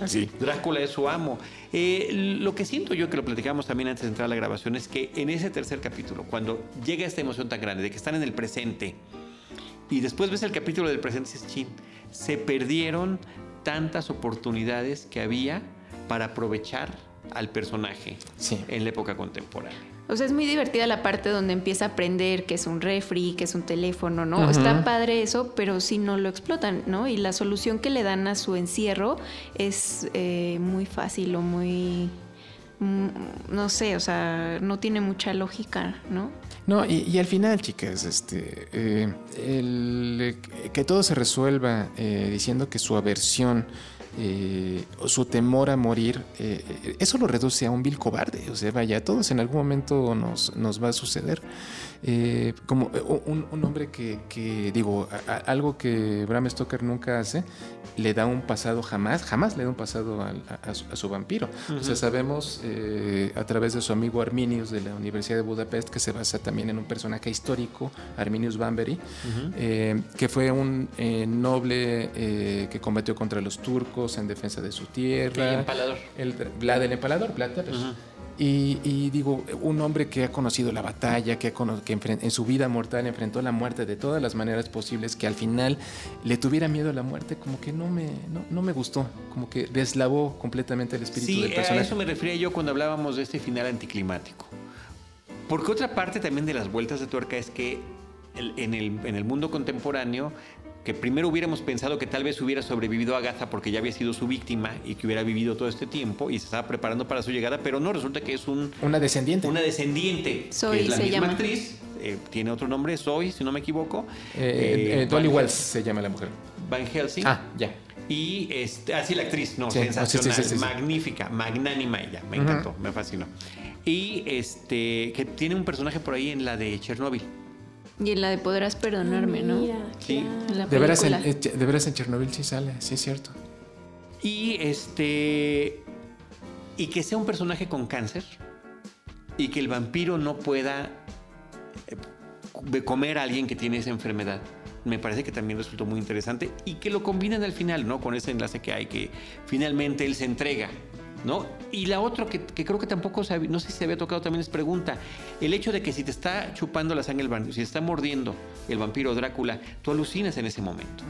Así. Drácula es su amo. Eh, lo que siento yo, que lo platicamos también antes de entrar a la grabación, es que en ese tercer capítulo, cuando llega esta emoción tan grande de que están en el presente, y después ves el capítulo del presente y dices, chin, se perdieron tantas oportunidades que había para aprovechar al personaje en la época contemporánea. O sea, es muy divertida la parte donde empieza a aprender que es un refri, que es un teléfono, ¿no? Está padre eso, pero si no lo explotan, ¿no? Y la solución que le dan a su encierro es eh, muy fácil o muy mm, no sé, o sea, no tiene mucha lógica, ¿no? No, y, al final, chicas, este, eh, el, que todo se resuelva eh, diciendo que su aversión eh, su temor a morir, eh, eso lo reduce a un vil cobarde. O sea, vaya, a todos en algún momento nos, nos va a suceder. Eh, como eh, un, hombre que, digo, algo que Bram Stoker nunca hace, le da un pasado jamás, jamás le da un pasado a, su, vampiro. O sea, sabemos a través de su amigo Arminius de la Universidad de Budapest, que se basa también en un personaje histórico, Arminius Bambery, que fue un noble que combatió contra los turcos en defensa de su tierra. El empalador. El, la del empalador, plata. Pues, y, digo, un hombre que ha conocido la batalla, que, que en su vida mortal enfrentó la muerte de todas las maneras posibles, que al final le tuviera miedo a la muerte, como que no me, no, me gustó, como que deslavó completamente el espíritu del personaje. Sí, a eso me refería yo cuando hablábamos de este final anticlimático. Porque otra parte también de las vueltas de tuerca es que en el, en el mundo contemporáneo que primero hubiéramos pensado que tal vez hubiera sobrevivido a Agatha porque ya había sido su víctima y que hubiera vivido todo este tiempo y se estaba preparando para su llegada, pero no, resulta que es un... Una descendiente. Una descendiente. Soy, es la se misma llama. actriz, eh, tiene otro nombre, Soy, si no me equivoco. Eh, eh, Dolly Wells se llama la mujer. Van Helsing. Ah, ya. Y este, así la actriz, no, sensacional, magnífica, magnánima ella, me encantó, me fascinó. Y este, que tiene un personaje por ahí en la de Chernobyl. Y en la de podrás perdonarme, ¿no? Sí. de, veras en, de veras en Chernobyl sí sale, sí es cierto. Y este. Y que sea un personaje con cáncer. Y que el vampiro no pueda eh, comer a alguien que tiene esa enfermedad. Me parece que también resultó muy interesante. Y que lo combinan al final, ¿no? Con ese enlace que hay, que finalmente él se entrega ¿no? Y la otra que, creo que tampoco, se, no sé si se había tocado también es pregunta, el hecho de que si te está chupando la sangre el vampiro, si te está mordiendo el vampiro Drácula, tú alucinas en ese momento,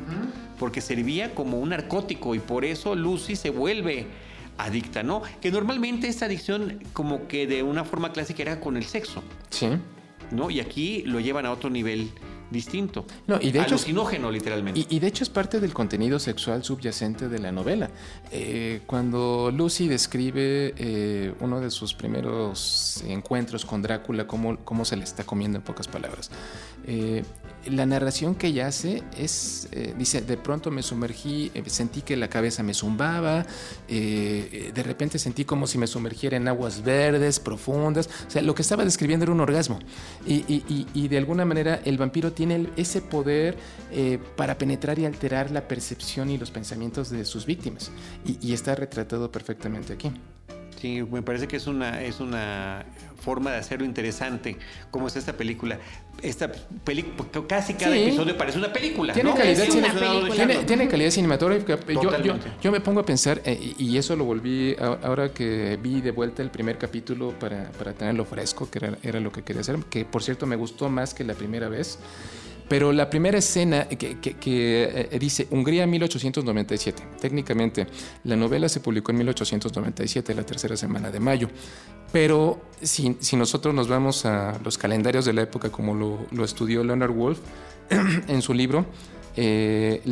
porque servía como un narcótico y por eso Lucy se vuelve adicta, ¿no? Que normalmente esta adicción como que de una forma clásica era con el sexo. Sí. ¿No? Y aquí lo llevan a otro nivel distinto. No, y de Alucinógeno, literalmente. Y, de hecho es parte del contenido sexual subyacente de la novela. Eh, cuando Lucy describe eh, uno de sus primeros encuentros con Drácula, cómo, cómo se le está comiendo en pocas palabras, eh, la narración que ella hace es, dice, de pronto me sumergí, sentí que la cabeza me zumbaba, de repente sentí como si me sumergiera en aguas verdes, profundas, o sea, lo que estaba describiendo era un orgasmo. Y, y, y de alguna manera el vampiro tiene ese poder eh, para penetrar y alterar la percepción y los pensamientos de sus víctimas. Y, está retratado perfectamente aquí. Sí, me parece que es una, es una forma de hacerlo interesante, como es esta película. Esta película, casi cada episodio parece una película. Tiene, calidad, Tiene, calidad cinematográfica. Yo, yo, me pongo a pensar, eh, y eso lo volví ahora que vi de vuelta el primer capítulo para, para tenerlo fresco, que era, era, lo que quería hacer, que por cierto me gustó más que la primera vez. Pero la primera escena que, eh, dice Hungría 1897, técnicamente la novela se publicó en 1897, la tercera semana de mayo, pero si, nosotros nos vamos a los calendarios de la época como lo, estudió Leonard Wolf [CLEARS THROAT] en su libro, eh,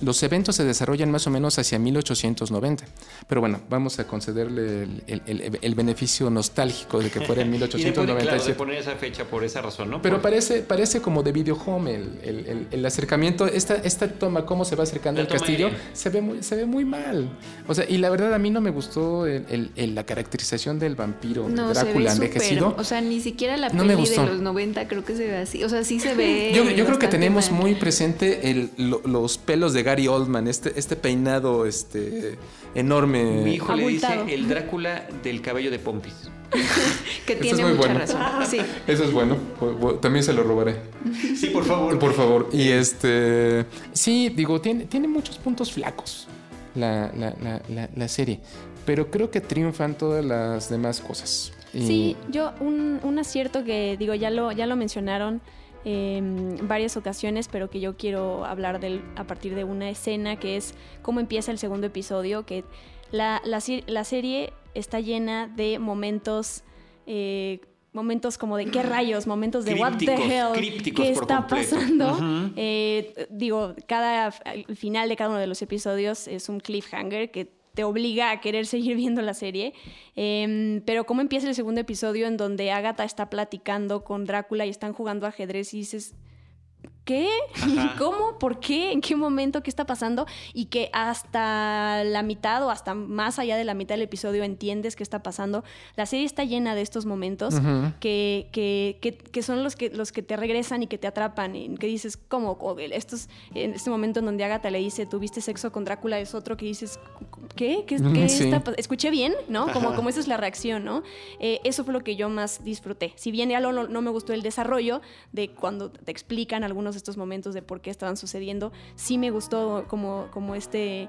los eventos se desarrollan más o menos hacia 1890. Pero bueno, vamos a concederle el, beneficio nostálgico de que fuera en 1897. [LAUGHS] y poner esa fecha por esa razón, ¿no? Pero parece, parece como de video home el, acercamiento. Esta, esta toma, cómo se va acercando al castillo, se ve, muy, se ve muy mal. O sea, y la verdad a mí no me gustó la caracterización del vampiro no, Drácula envejecido. o sea, ni siquiera la peli de los 90 creo que se ve así. O sea, sí se ve. Yo, yo creo que tenemos muy presente el los pelos de Gary Oldman, este, este peinado este, enorme. Mi hijo le dice el Drácula del cabello de Pompis. [LAUGHS] que tiene mucha razón. Sí. Eso es bueno. También se lo robaré. Sí, por favor. Por favor. Y este. Sí, digo, tiene, tiene muchos puntos flacos la, la, serie. Pero creo que triunfan todas las demás cosas. Sí, yo un, un acierto que digo, ya lo, ya lo mencionaron en varias ocasiones, pero que yo quiero hablar del, a partir de una escena que es cómo empieza el segundo episodio, que la, la, serie está llena de momentos... Eh, momentos como de qué rayos, momentos de what the hell, qué está pasando. Eh, digo, cada el final de cada uno de los episodios es un cliffhanger que te obliga a querer seguir [LAUGHS] viendo la serie. Em, pero cómo empieza el segundo episodio en donde Agatha está platicando con Drácula y están jugando ajedrez y dices, ¿qué? ¿Cómo? ¿Por qué? ¿En qué momento? ¿Qué está pasando? Y que hasta la mitad o hasta más allá de la mitad del episodio entiendes qué está pasando. La serie está llena de estos momentos que, que, que, son los que, los que te regresan y que te atrapan. Y que dices, ¿cómo? Estos, en este momento en donde Agatha le dice, tuviste sexo con Drácula, es otro que dices, ¿qué? ¿Qué, está ¿Escuché bien? ¿No? Como, como esa es la reacción, ¿no? Eh, eso fue lo que yo más disfruté. Si bien ya no, no me gustó el desarrollo de cuando te explican algunos estos momentos de por qué estaban sucediendo, sí me gustó como, como este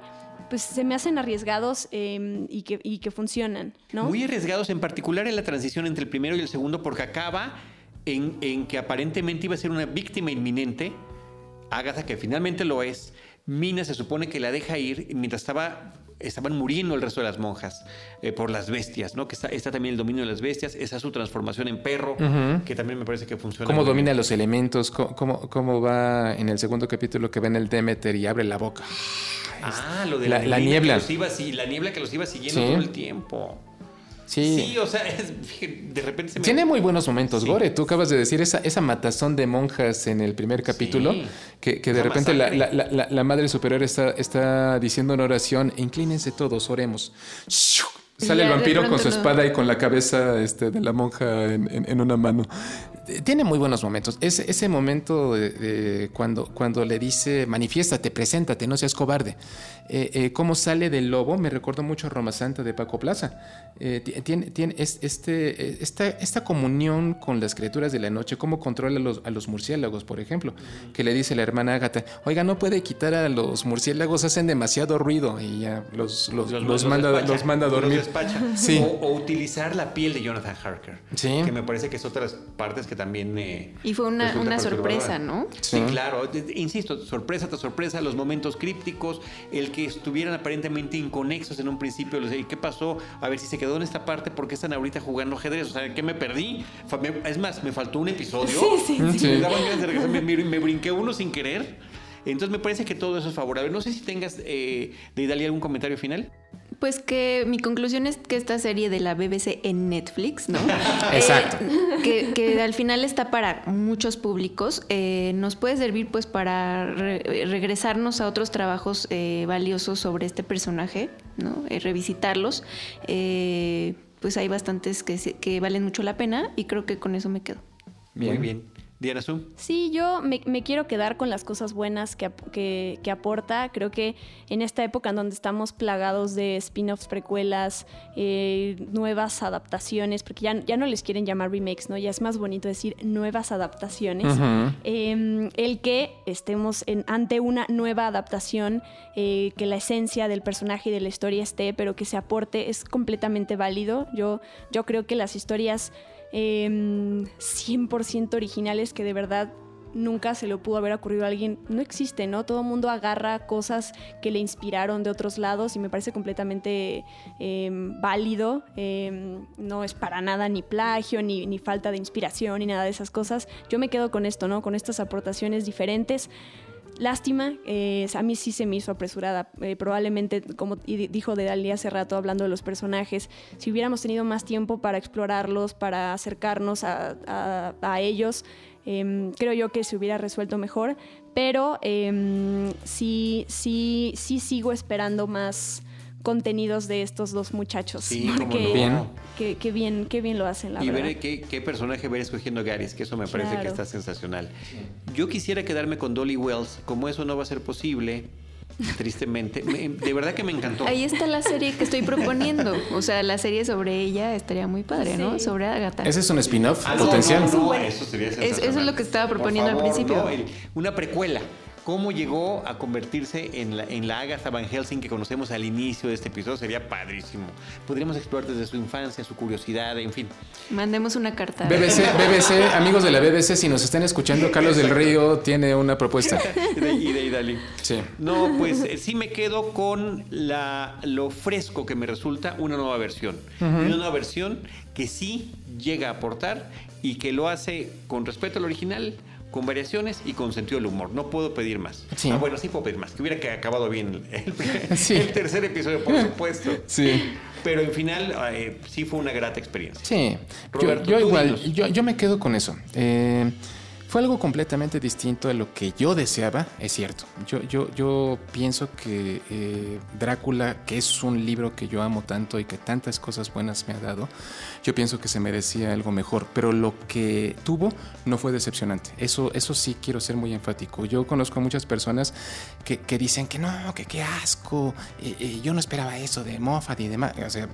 pues se me hacen arriesgados em, y, que, y que funcionan, ¿no? Muy arriesgados, en particular en la transición entre el primero y el segundo, porque acaba en, que aparentemente iba a ser una víctima inminente, Agatha, que finalmente lo es, Mina se supone que la deja ir mientras estaba estaban muriendo el resto de las monjas eh, por las bestias, ¿no? Que está, está, también el dominio de las bestias, esa es su transformación en perro, que también me parece que funciona. ¿Cómo domina los elementos? ¿Cómo, ¿Cómo, va en el segundo capítulo que ven el Demeter y abre la boca? Ah, lo de la, niebla. la niebla que los iba siguiendo todo el tiempo. Sí. o sea, de repente se me... Tiene muy buenos momentos, Gore. Tú acabas de decir esa, esa matazón de monjas en el primer capítulo, que, que de repente la, la, la, Madre Superior está, está diciendo una oración, inclínense todos, oremos. Sale el vampiro con su espada y con la cabeza este, de la monja en, en, una mano tiene muy buenos momentos. Ese, ese momento de, cuando, cuando le dice, manifiéstate, preséntate, no seas cobarde. Eh, eh, cómo sale del lobo, me recuerdo mucho a Roma Santa de Paco Plaza. Eh, tiene tiene este, esta, esta comunión con las criaturas de la noche, cómo controla a los, a los murciélagos, por ejemplo, que le dice la hermana Ágata, oiga, no puede quitar a los murciélagos, hacen demasiado ruido y ya los, los, los, manda, los manda a dormir. Sí. O, utilizar la piel de Jonathan Harker, sí. que me parece que es otras partes que también... Eh, y fue una, una sorpresa, ¿no? Sí. claro. Insisto, sorpresa tras sorpresa, los momentos crípticos, el que estuvieran aparentemente inconexos en un principio. ¿Qué pasó? A ver si se quedó en esta parte, ¿por qué están ahorita jugando ajedrez? O sea, ¿qué me perdí? Es más, me faltó un episodio. Sí, sí, sí. Me, me, brinqué uno sin querer. Entonces me parece que todo eso es favorable. No sé si tengas eh, de Italia algún comentario final. Pues que mi conclusión es que esta serie de la BBC en Netflix, ¿no? [LAUGHS] Exacto. Eh, que, al final está para muchos públicos, eh, nos puede servir pues para regresarnos a otros trabajos eh, valiosos sobre este personaje, ¿no? revisitarlos. pues hay bastantes que, que valen mucho la pena y creo que con eso me quedo. Muy bien. Diana Zoom. Sí, yo me, quiero quedar con las cosas buenas que, que, aporta. Creo que en esta época en donde estamos plagados de spin-offs, precuelas, eh, nuevas adaptaciones, porque ya, ya no les quieren llamar remakes, ¿no? Ya es más bonito decir nuevas adaptaciones. Em, el que estemos en, ante una nueva adaptación, eh, que la esencia del personaje y de la historia esté, pero que se aporte, es completamente válido. Yo, yo creo que las historias 100% em, originales que de verdad nunca se le pudo haber ocurrido a alguien, no existe, ¿no? Todo el mundo agarra cosas que le inspiraron de otros lados y me parece completamente em, válido. Em, no es para nada ni plagio, ni, ni, falta de inspiración, ni nada de esas cosas. Yo me quedo con esto, ¿no? Con estas aportaciones diferentes lástima, eh, a mí sí se me hizo apresurada. Eh, probablemente, como dijo de Dalí hace rato hablando de los personajes, si hubiéramos tenido más tiempo para explorarlos, para acercarnos a, ellos, em, creo yo que se hubiera resuelto mejor. Pero em, sí, sí, sí sigo esperando más contenidos de estos dos muchachos. Sí, porque bien. Qué, bien, qué bien lo hacen, la y verdad. veré qué, qué, personaje ver escogiendo Garis, que eso me parece que está sensacional. Yo quisiera quedarme con Dolly Wells, como eso no va a ser posible. [LAUGHS] Tristemente, de verdad que me encantó. Ahí está la serie que estoy proponiendo. O sea, la serie sobre ella estaría muy padre, ¿no? Sobre Agatha. Ese es un spin-off ah, potencial. eso sería Eso es lo que estaba proponiendo al principio. una precuela cómo llegó a convertirse en la, en la Agatha Van Helsing que conocemos al inicio de este episodio. Sería padrísimo. Podríamos explorar desde su infancia, su curiosidad, en fin. Mandemos una carta. BBC, BBC, amigos de la BBC, si nos están escuchando, Carlos del Río tiene una propuesta. y [LAUGHS] de Idali. Sí. No, pues eh, sí me quedo con la, lo fresco que me resulta una nueva versión. Una nueva versión que sí llega a aportar y que lo hace con respeto al original con variaciones y con sentido del humor. No puedo pedir más. Ah, bueno, sí puedo pedir más. Que hubiera acabado bien [LAUGHS] el, tercer episodio, por [LAUGHS] supuesto. Sí. Pero en final eh, sí fue una grata experiencia. Sí. yo, igual, yo, yo, me quedo con eso. Eh, fue algo completamente distinto a lo que yo deseaba, es cierto. Yo, yo, yo pienso que eh, Drácula, que es un libro que yo amo tanto y que tantas cosas buenas me ha dado, yo pienso que se merecía algo mejor. Pero lo que tuvo no fue decepcionante. Eso, eso sí quiero ser muy enfático. Yo conozco a muchas personas que, que dicen que no, que qué asco, eh, eh, yo no esperaba eso de Moffat y demás. O sea,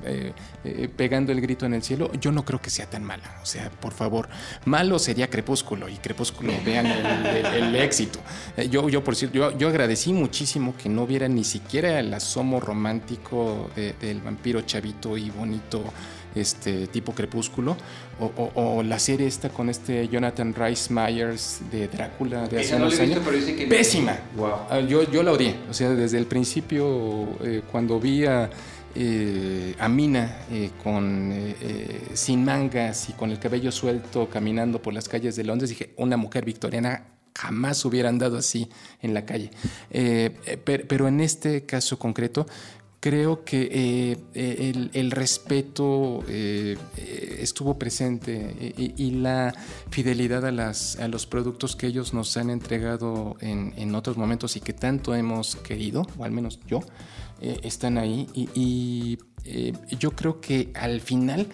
pegando el grito en el cielo, yo no creo que sea tan mala. O sea, por favor, malo sería Crepúsculo y Crepúsculo vean el, éxito. Eh, yo, yo, por cierto, yo, yo, agradecí muchísimo que no viera ni siquiera el asomo romántico del vampiro chavito y bonito este tipo Crepúsculo, o, la serie esta con este Jonathan Rice Myers de Drácula de hace unos años. Pésima. Ah, yo, yo la odié. O sea, desde el principio, eh, cuando vi a eh, a Mina eh, con, eh, sin mangas y con el cabello suelto caminando por las calles de Londres, dije, una mujer victoriana jamás hubiera andado así en la calle. pero en este caso concreto, creo que el, respeto estuvo presente y, la fidelidad a, las, a los productos que ellos nos han entregado en, en otros momentos y que tanto hemos querido, o al menos yo, eh, están ahí y, eh, yo creo que al final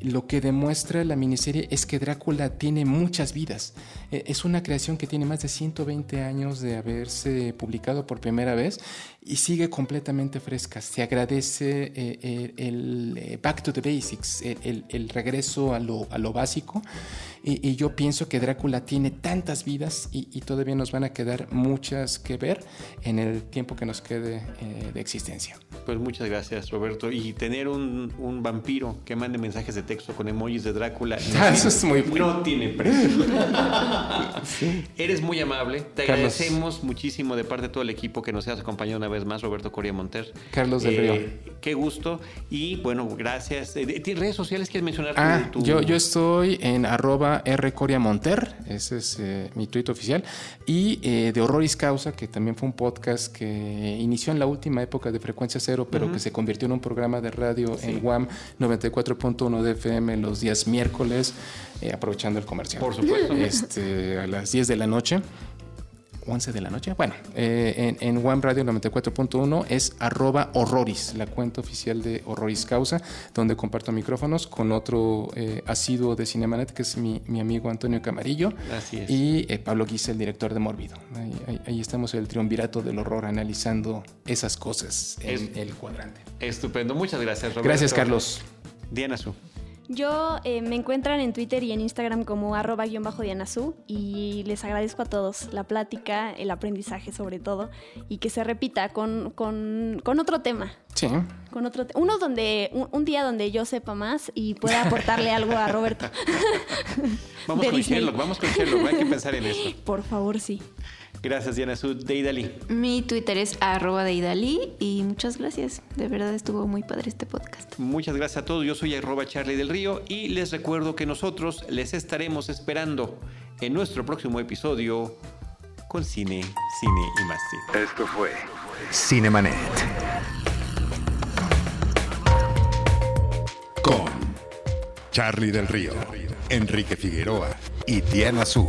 lo que demuestra la miniserie es que Drácula tiene muchas vidas. Eh, es una creación que tiene más de 120 años de haberse publicado por primera vez y sigue completamente fresca. Se agradece el, back to the basics, el, regreso a lo, a lo básico y, yo pienso que Drácula tiene tantas vidas y, todavía nos van a quedar muchas que ver en el tiempo que nos quede eh, de existencia. Pues muchas gracias, Roberto. Y tener un, vampiro que mande mensajes de texto con emojis de Drácula. No, [LAUGHS] Eso es muy No tiene precio. [LAUGHS] Eres muy amable. Te agradecemos muchísimo de parte de todo el equipo que nos has acompañado una vez más, Roberto Coria Monter. Carlos del Río. Eh, qué gusto. Y bueno, gracias. Eh, ¿Redes sociales quieres mencionar? Ah, yo, yo estoy en arroba R. Coria Monter, ese es eh, mi tuit oficial, y eh, de Horroris Causa, que también fue un podcast que inició en la última época de Frecuencia Cero, pero que se convirtió en un programa de radio en WAM 94.1 de FM los días miércoles, eh, aprovechando el comercial. Por supuesto. [LAUGHS] Este, a las 10 de la noche. 11 de la noche. Bueno, eh, en, en One Radio 94.1 es arroba horroris, la cuenta oficial de Horroris Causa, donde comparto micrófonos con otro eh, asiduo de Cinemanet, que es mi, amigo Antonio Camarillo. Así es. Y eh, Pablo Guisa, el director de Mórbido. Ahí, estamos el triunvirato del horror analizando esas cosas en el cuadrante. Estupendo. Muchas gracias, Roberto. Gracias, Carlos. Diana Su. Yo eh, me encuentran en Twitter y en Instagram como arroba-dianazú y les agradezco a todos la plática, el aprendizaje sobre todo y que se repita con, con, otro tema. Sí. Con otro uno donde un, día donde yo sepa más y pueda aportarle algo a Roberto. [LAUGHS] vamos con Sherlock, vamos con Sherlock, hay que pensar en eso. Por favor, sí. Gracias, Diana Sud. Deidali. Mi Twitter es arroba Deidali y muchas gracias. De verdad estuvo muy padre este podcast. Muchas gracias a todos. Yo soy arroba Charlie del Río y les recuerdo que nosotros les estaremos esperando en nuestro próximo episodio con cine, cine y más cine. Esto fue Cinemanet. Con Charlie del Río, Enrique Figueroa y Diana Su.